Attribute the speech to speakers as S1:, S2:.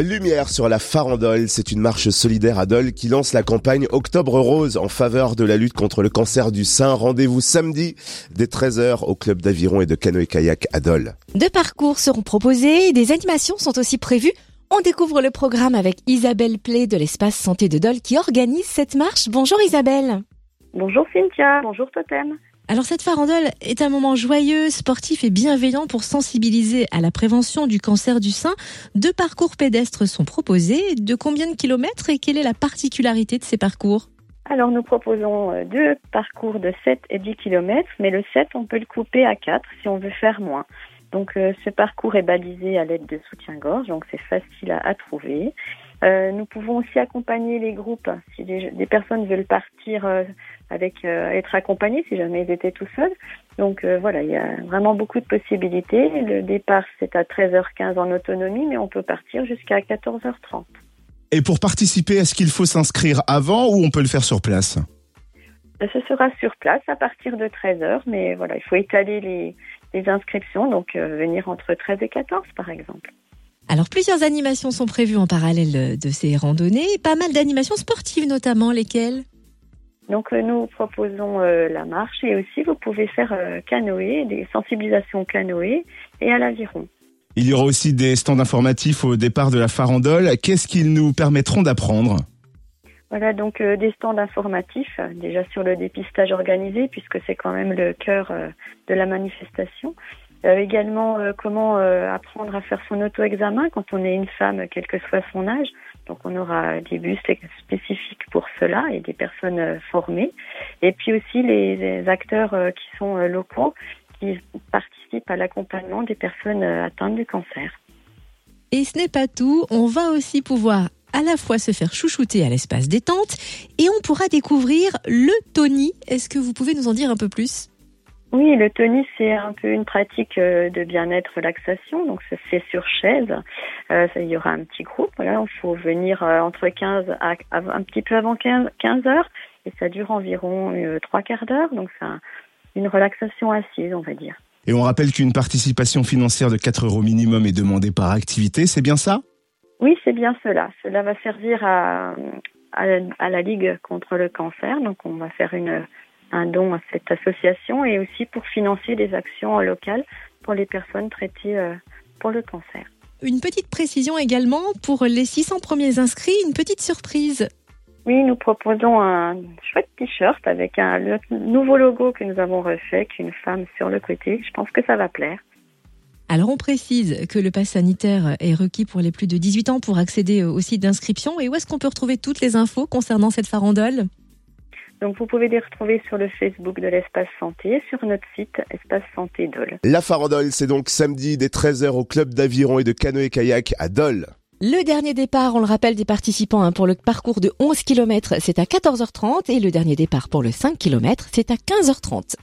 S1: Lumière sur la farandole, c'est une marche solidaire à Dole qui lance la campagne Octobre Rose en faveur de la lutte contre le cancer du sein. Rendez-vous samedi dès 13h au club d'aviron et de canoë-kayak à Dole.
S2: Deux parcours seront proposés, des animations sont aussi prévues. On découvre le programme avec Isabelle Play de l'espace santé de Dole qui organise cette marche. Bonjour Isabelle.
S3: Bonjour Cynthia, bonjour Totem.
S2: Alors cette farandole est un moment joyeux, sportif et bienveillant pour sensibiliser à la prévention du cancer du sein. Deux parcours pédestres sont proposés. De combien de kilomètres et quelle est la particularité de ces parcours?
S3: Alors nous proposons euh, deux parcours de 7 et 10 kilomètres, mais le 7 on peut le couper à 4 si on veut faire moins. Donc euh, ce parcours est balisé à l'aide de soutien-gorge, donc c'est facile à, trouver. Euh, nous pouvons aussi accompagner les groupes si des, personnes veulent partir avec euh, être accompagnés si jamais ils étaient tout seuls. Donc euh, voilà, il y a vraiment beaucoup de possibilités. Le départ c'est à 13h15 en autonomie, mais on peut partir jusqu'à 14h30.
S4: Et pour participer, est-ce qu'il faut s'inscrire avant ou on peut le faire sur place?
S3: Euh, Ce sera sur place à partir de 13h, mais voilà, il faut étaler les, les inscriptions, donc venir entre 13 et 14 par exemple.
S2: Alors plusieurs animations sont prévues en parallèle de ces randonnées, pas mal d'animations sportives notamment, lesquelles?
S3: Donc euh, nous proposons euh, la marche et aussi vous pouvez faire euh, canoë, des sensibilisations canoë et à l'aviron.
S4: Il y aura aussi des stands informatifs au départ de la farandole. Qu'est-ce qu'ils nous permettront d'apprendre?
S3: Voilà, donc des stands informatifs, déjà sur le dépistage organisé, puisque c'est quand même le cœur de la manifestation. Également, comment apprendre à faire son auto-examen quand on est une femme, quel que soit son âge. Donc on aura des bus spécifiques pour cela et des personnes euh, formées. Et puis aussi les acteurs euh, qui sont euh, locaux qui participent à l'accompagnement des personnes atteintes du cancer.
S2: Et ce n'est pas tout, on va aussi pouvoir à la fois se faire chouchouter à l'espace détente et on pourra découvrir le Tony. Est-ce que vous pouvez nous en dire un peu plus?
S3: Oui, le Tony, c'est un peu une pratique euh, de bien-être, relaxation. Donc, ça se fait sur chaise. Euh, il y aura un petit groupe. Voilà, il faut venir euh, entre 15 à, un petit peu avant 15, 15 heures. Et ça dure environ trois quarts d'heure. Donc, c'est une relaxation assise, on va dire.
S4: Et on rappelle qu'une participation financière de 4 euros minimum est demandée par activité. C'est bien ça?
S3: Oui, c'est bien cela. Cela va servir à, à la Ligue contre le cancer. Donc, on va faire une un don à cette association et aussi pour financer des actions locales pour les personnes traitées euh, pour le cancer.
S2: Une petite précision également pour les 600 premiers inscrits, une petite surprise.
S3: Oui, nous proposons un chouette t-shirt avec un nouveau logo que nous avons refait, avec une femme sur le côté. Je pense que ça va plaire.
S2: Alors on précise que le pass sanitaire est requis pour les plus de 18 ans pour accéder au site d'inscription. Et où est-ce qu'on peut retrouver toutes les infos concernant cette farandole?
S3: Donc vous pouvez les retrouver sur le Facebook de l'Espace Santé, sur notre site Espace Santé Dole.
S1: La farandole, c'est donc samedi dès 13h au club d'aviron et de canoë-kayak à Dole.
S2: Le dernier départ, on le rappelle des participants hein, pour le parcours de 11 km, c'est à 14h30 et le dernier départ pour le 5 km, c'est à 15h30.